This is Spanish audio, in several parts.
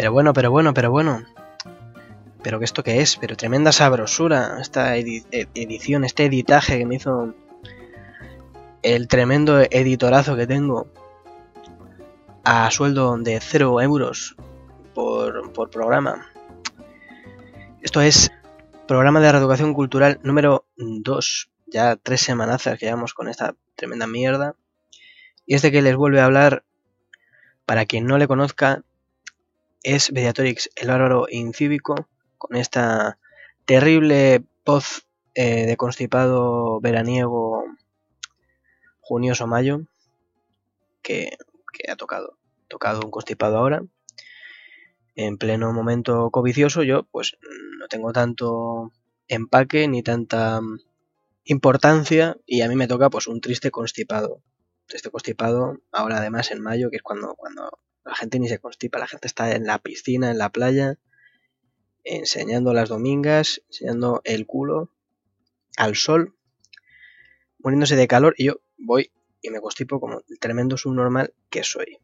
Pero bueno, pero bueno, pero bueno. Pero que esto qué es, pero tremenda sabrosura. Esta edición, este editaje que me hizo el tremendo editorazo que tengo a sueldo de 0 euros por, por programa. Esto es programa de reeducación cultural número 2. Ya tres semanazas que llevamos con esta tremenda mierda. Y este que les vuelve a hablar, para quien no le conozca, es Mediatorix, el bárbaro incívico, con esta terrible voz eh, de constipado veraniego junioso mayo que, que ha tocado, tocado un constipado ahora. En pleno momento covicioso yo pues no tengo tanto empaque ni tanta importancia y a mí me toca pues un triste constipado. Triste constipado ahora además en mayo que es cuando, cuando la gente ni se constipa, la gente está en la piscina, en la playa, enseñando las domingas, enseñando el culo al sol, muriéndose de calor y yo voy y me constipo como el tremendo subnormal que soy.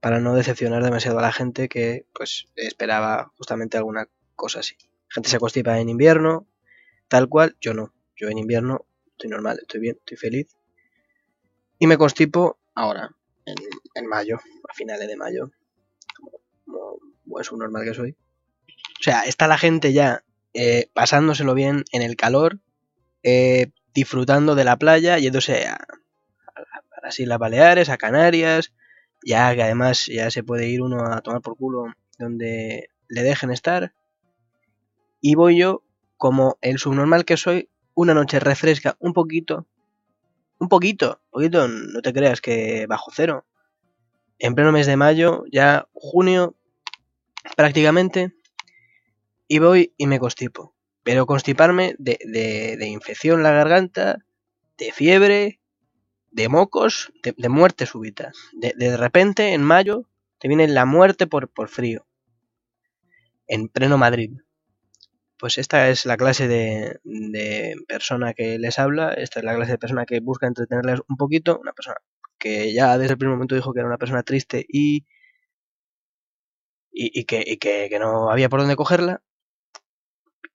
Para no decepcionar demasiado a la gente que pues esperaba justamente alguna cosa así. La gente se constipa en invierno, tal cual, yo no. Yo en invierno estoy normal, estoy bien, estoy feliz. Y me constipo ahora, en, mayo, a finales de mayo, como, buen subnormal que soy. O sea, está la gente ya eh, pasándoselo bien en el calor, eh, disfrutando de la playa, yéndose a, a, las Islas Baleares, a Canarias, ya que además ya se puede ir uno a tomar por culo donde le dejen estar. Y voy yo, como el subnormal que soy, una noche refresca un poquito, un poquito, poquito, no te creas que bajo cero. En pleno mes de mayo, ya junio, prácticamente, y voy y me constipo. Pero constiparme de, de, infección en la garganta, de fiebre, de mocos, de, muerte súbita. De, de, repente, en mayo, te viene la muerte por, por frío. En pleno Madrid. Pues esta es la clase de, de, persona que les habla, esta es la clase de persona que busca entretenerles un poquito, una persona que ya desde el primer momento dijo que era una persona triste y, y, que, que, no había por dónde cogerla,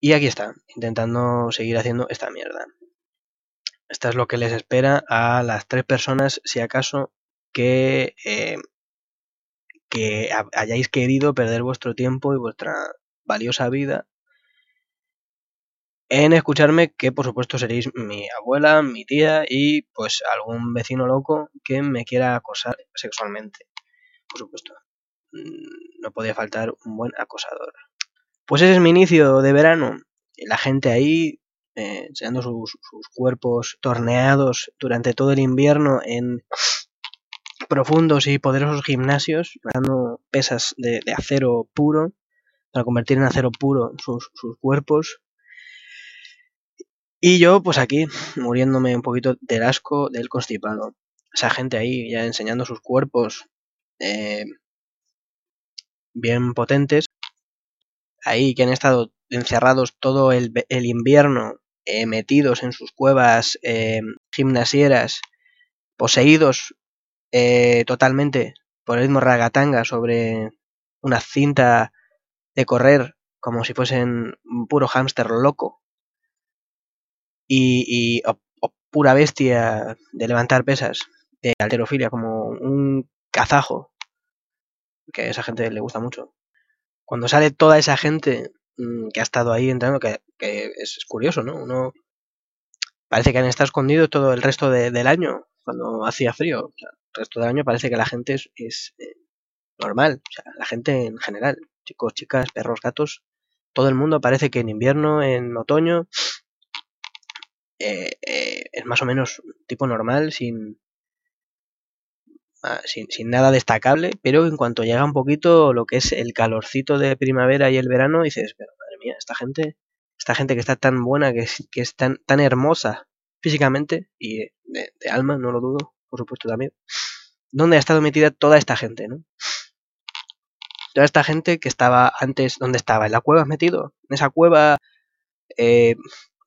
y aquí está, intentando seguir haciendo esta mierda. Esta es lo que les espera a las tres personas, si acaso, que, eh, que hayáis querido perder vuestro tiempo y vuestra valiosa vida en escucharme, que por supuesto seréis mi abuela, mi tía y pues algún vecino loco que me quiera acosar sexualmente. Por supuesto, mm, no podía faltar un buen acosador. Pues ese es mi inicio de verano. La gente ahí eh, enseñando sus, sus, cuerpos torneados durante todo el invierno en profundos y poderosos gimnasios, dando pesas de, de, acero puro para convertir en acero puro sus, sus, cuerpos. Y yo, pues aquí, muriéndome un poquito del asco del constipado. Esa gente ahí ya enseñando sus cuerpos eh, bien potentes ahí que han estado encerrados todo el, el invierno, eh, metidos en sus cuevas eh, gimnasieras, poseídos eh, totalmente por el ritmo ragatanga sobre una cinta de correr como si fuesen un puro hámster loco y, y pura bestia de levantar pesas, de alterofilia, como un kazajo, que a esa gente le gusta mucho cuando sale toda esa gente mmm, que ha estado ahí entrando, que, es, curioso, ¿no? Uno parece que han estado escondidos todo el resto de, del año, cuando hacía frío. O sea, el resto del año parece que la gente es, es eh, normal, o sea, la gente en general, chicos, chicas, perros, gatos, todo el mundo parece que en invierno, en otoño, eh, eh, es más o menos tipo normal, sin, Ah, sin, sin, nada destacable, pero en cuanto llega un poquito lo que es el calorcito de primavera y el verano, dices, pero madre mía, esta gente, esta gente que está tan buena, que es, que es tan, tan hermosa físicamente y de, de, alma, no lo dudo, por supuesto también, ¿dónde ha estado metida toda esta gente, no? Toda esta gente que estaba antes, ¿dónde estaba? ¿En la cueva metido? En esa cueva, eh,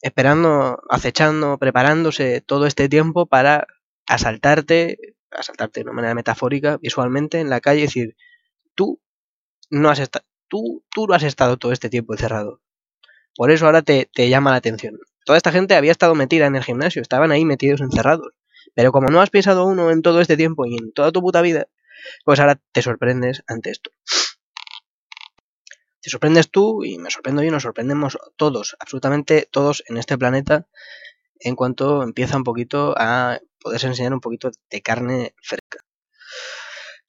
esperando, acechando, preparándose todo este tiempo para asaltarte, asaltarte de una manera metafórica, visualmente, en la calle, y decir, tú no has estado, tú, tú no has estado todo este tiempo encerrado. Por eso ahora te, te llama la atención. Toda esta gente había estado metida en el gimnasio, estaban ahí metidos encerrados. Pero como no has pisado uno en todo este tiempo y en toda tu puta vida, pues ahora te sorprendes ante esto. Te sorprendes tú y me sorprendo yo, nos sorprendemos todos, absolutamente todos en este planeta, en cuanto empieza un poquito a poderse enseñar un poquito de carne fresca.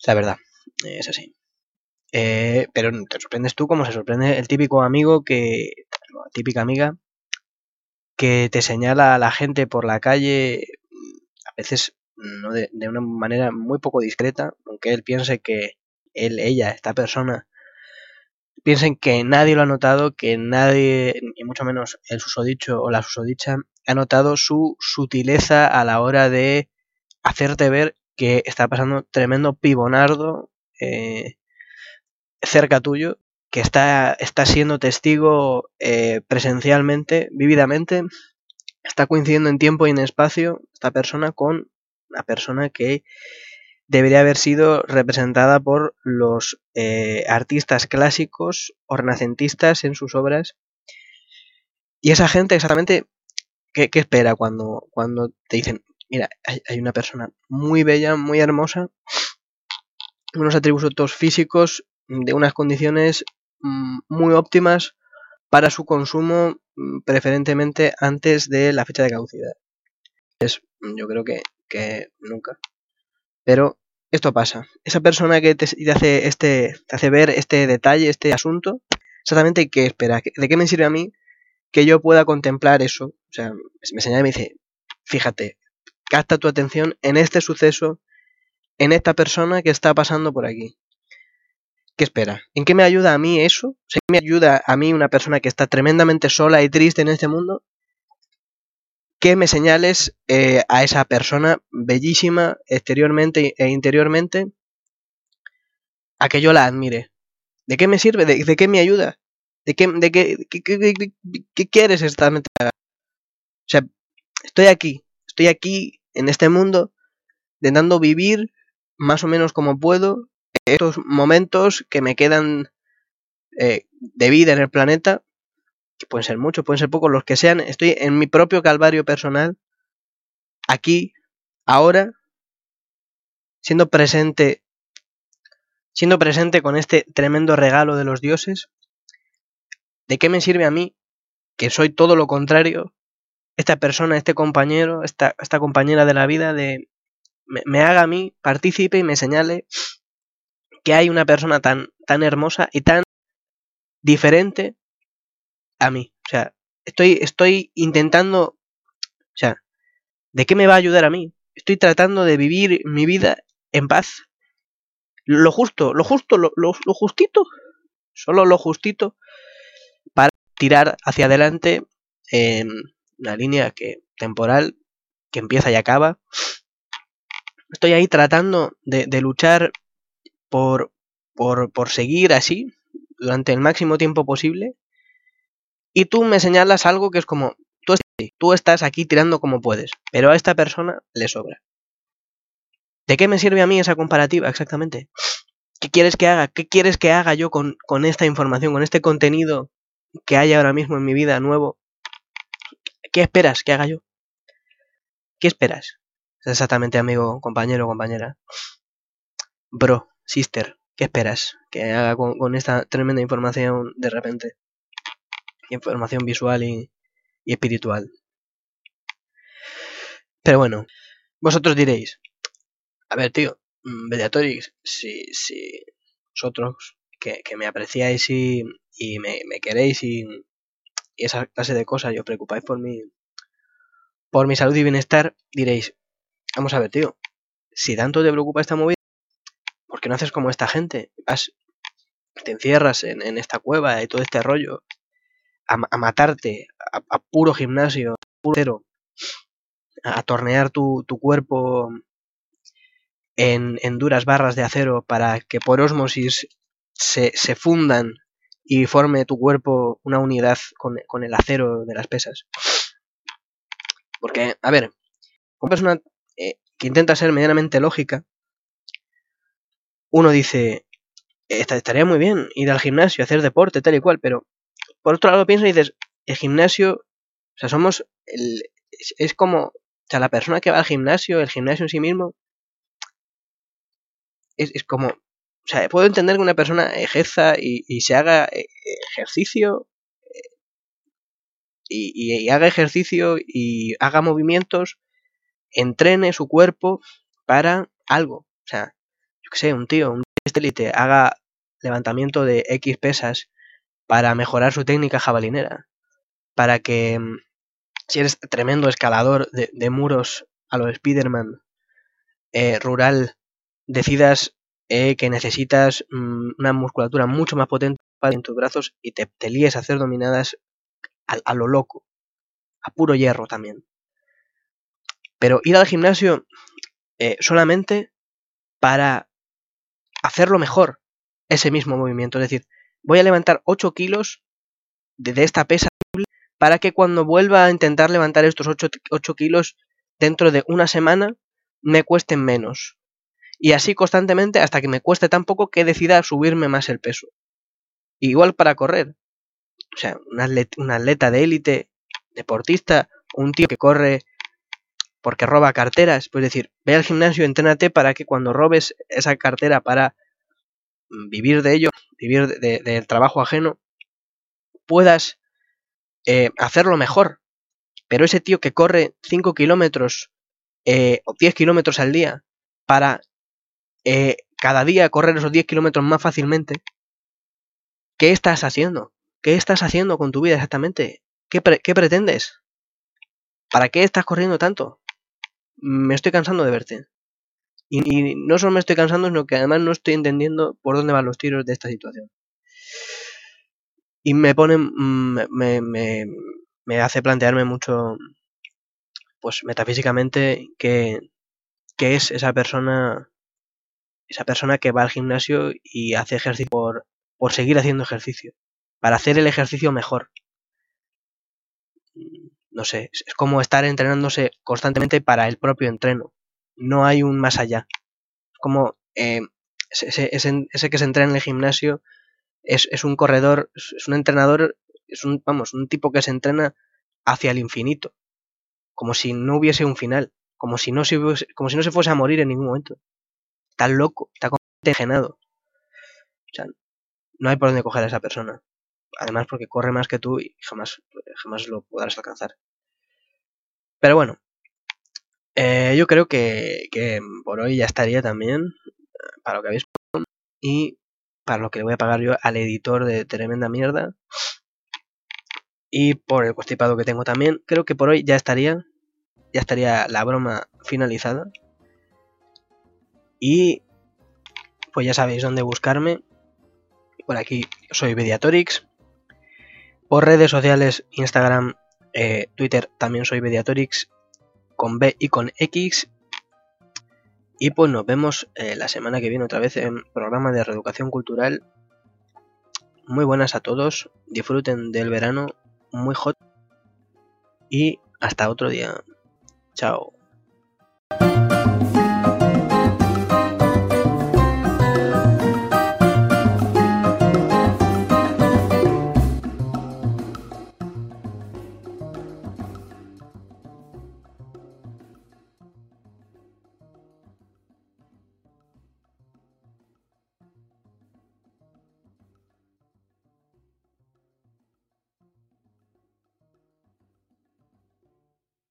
La verdad, es así. Eh, pero te sorprendes tú como se sorprende el típico amigo que, típica amiga, que te señala a la gente por la calle, a veces no de, de, una manera muy poco discreta, aunque él piense que él, ella, esta persona, piensen que nadie lo ha notado, que nadie, y mucho menos el susodicho o la susodicha, ha notado su sutileza a la hora de hacerte ver que está pasando tremendo pibonardo eh, cerca tuyo, que está, está siendo testigo eh, presencialmente, vívidamente, está coincidiendo en tiempo y en espacio esta persona con la persona que debería haber sido representada por los eh, artistas clásicos o renacentistas en sus obras. Y esa gente exactamente, ¿qué, espera cuando, cuando te dicen, mira, hay, hay, una persona muy bella, muy hermosa, unos atributos físicos de unas condiciones mmm, muy óptimas para su consumo, mmm, preferentemente antes de la fecha de caducidad? Es, yo creo que, que nunca. Pero esto pasa. Esa persona que te, hace este, te hace ver este detalle, este asunto, exactamente qué espera. ¿De qué me sirve a mí que yo pueda contemplar eso? O sea, me señala y me dice, fíjate, capta tu atención en este suceso, en esta persona que está pasando por aquí. ¿Qué espera? ¿En qué me ayuda a mí eso? ¿En qué me ayuda a mí una persona que está tremendamente sola y triste en este mundo? Que me señales eh, a esa persona bellísima exteriormente e interiormente a que yo la admire. ¿De qué me sirve? ¿De, qué me ayuda? ¿De qué, de qué, qué quieres exactamente? O sea, estoy aquí, estoy aquí en este mundo intentando vivir más o menos como puedo estos momentos que me quedan eh, de vida en el planeta que pueden ser muchos, pueden ser pocos, los que sean, estoy en mi propio calvario personal, aquí, ahora, siendo presente, siendo presente con este tremendo regalo de los dioses, ¿de qué me sirve a mí, que soy todo lo contrario, esta persona, este compañero, esta, esta compañera de la vida, de me, haga a mí partícipe y me señale que hay una persona tan, tan hermosa y tan diferente a mí. O sea, estoy, estoy intentando, o sea, ¿de qué me va a ayudar a mí? Estoy tratando de vivir mi vida en paz. Lo justo, lo justo, lo, lo, lo justito, solo lo justito para tirar hacia adelante en una línea que temporal que empieza y acaba. Estoy ahí tratando de, de luchar por, por, por seguir así durante el máximo tiempo posible y tú me señalas algo que es como, tú, estás aquí tirando como puedes, pero a esta persona le sobra. ¿De qué me sirve a mí esa comparativa exactamente? ¿Qué quieres que haga? ¿Qué quieres que haga yo con, con esta información, con este contenido que hay ahora mismo en mi vida nuevo? ¿Qué esperas que haga yo? ¿Qué esperas? Exactamente, amigo, compañero, compañera. Bro, sister, ¿qué esperas que haga con, con esta tremenda información de repente? Información visual y, y espiritual. Pero bueno, vosotros diréis, a ver, tío, Mediatorix, si, si vosotros que, me apreciáis y, y me, queréis y, y, esa clase de cosas y os preocupáis por mi, por mi salud y bienestar, diréis, vamos a ver, tío, si tanto te preocupa esta movida, ¿por qué no haces como esta gente? Vas, te encierras en, en esta cueva y todo este rollo a, a matarte a, a, puro gimnasio, puro cero, a, a tornear tu, cuerpo en, en, duras barras de acero para que por osmosis se, se fundan y forme tu cuerpo una unidad con, con, el acero de las pesas. Porque, a ver, una persona eh, que intenta ser medianamente lógica, uno dice, estaría muy bien ir al gimnasio, hacer deporte, tal y cual, pero por otro lado piensas y dices, el gimnasio, o sea, somos, el, es, como, o sea, la persona que va al gimnasio, el gimnasio en sí mismo, es, es como, o sea, puedo entender que una persona ejerza y, se haga eh, ejercicio eh, y, y, haga ejercicio y haga movimientos, entrene su cuerpo para algo. O sea, yo que sé, un tío, un élite haga levantamiento de X pesas para mejorar su técnica jabalinera, para que mm, si eres tremendo escalador de, muros a los Spiderman eh, rural, decidas eh, que necesitas mm, una musculatura mucho más potente en tus brazos y te, te a hacer dominadas a, lo loco, a puro hierro también. Pero ir al gimnasio eh, solamente para hacerlo mejor, ese mismo movimiento. Es decir, voy a levantar 8 kilos de, esta pesa para que cuando vuelva a intentar levantar estos 8, 8 kilos dentro de una semana me cuesten menos. Y así constantemente hasta que me cueste tan poco que decida subirme más el peso. Igual para correr. O sea, un atleta, de élite, deportista, un tío que corre porque roba carteras, pues decir, ve al gimnasio, entrénate para que cuando robes esa cartera para vivir de ello, vivir del trabajo ajeno, puedas eh, hacerlo mejor. Pero ese tío que corre 5 kilómetros eh, o 10 kilómetros al día para eh, cada día correr esos 10 kilómetros más fácilmente, ¿qué estás haciendo? ¿Qué estás haciendo con tu vida exactamente? ¿Qué, qué pretendes? ¿Para qué estás corriendo tanto? Me estoy cansando de verte. Y, no solo me estoy cansando, sino que además no estoy entendiendo por dónde van los tiros de esta situación. Y me pone, mm, me, me, me hace plantearme mucho, pues metafísicamente, qué, qué es esa persona, esa persona que va al gimnasio y hace ejercicio por, por seguir haciendo ejercicio, para hacer el ejercicio mejor. No sé, es como estar entrenándose constantemente para el propio entreno no hay un más allá. Como eh, ese, que se entrena en el gimnasio es, es, un corredor, es un entrenador, es un, vamos, un tipo que se entrena hacia el infinito. Como si no hubiese un final. Como si no se, como si no se fuese a morir en ningún momento. Está loco, está contagiado. O sea, no hay por dónde coger a esa persona. Además porque corre más que tú y jamás, jamás lo podrás alcanzar. Pero bueno, eh, yo creo que, por hoy ya estaría también, para lo que habéis y para lo que le voy a pagar yo al editor de Tremenda Mierda. Y por el constipado que tengo también, creo que por hoy ya estaría, ya estaría la broma finalizada. Y pues ya sabéis dónde buscarme. Por aquí soy Mediatorix. Por redes sociales, Instagram, eh, Twitter también soy Mediatorix con B y con X. Y pues nos vemos eh, la semana que viene otra vez en programa de reeducación cultural. Muy buenas a todos, disfruten del verano muy hot y hasta otro día. Chao.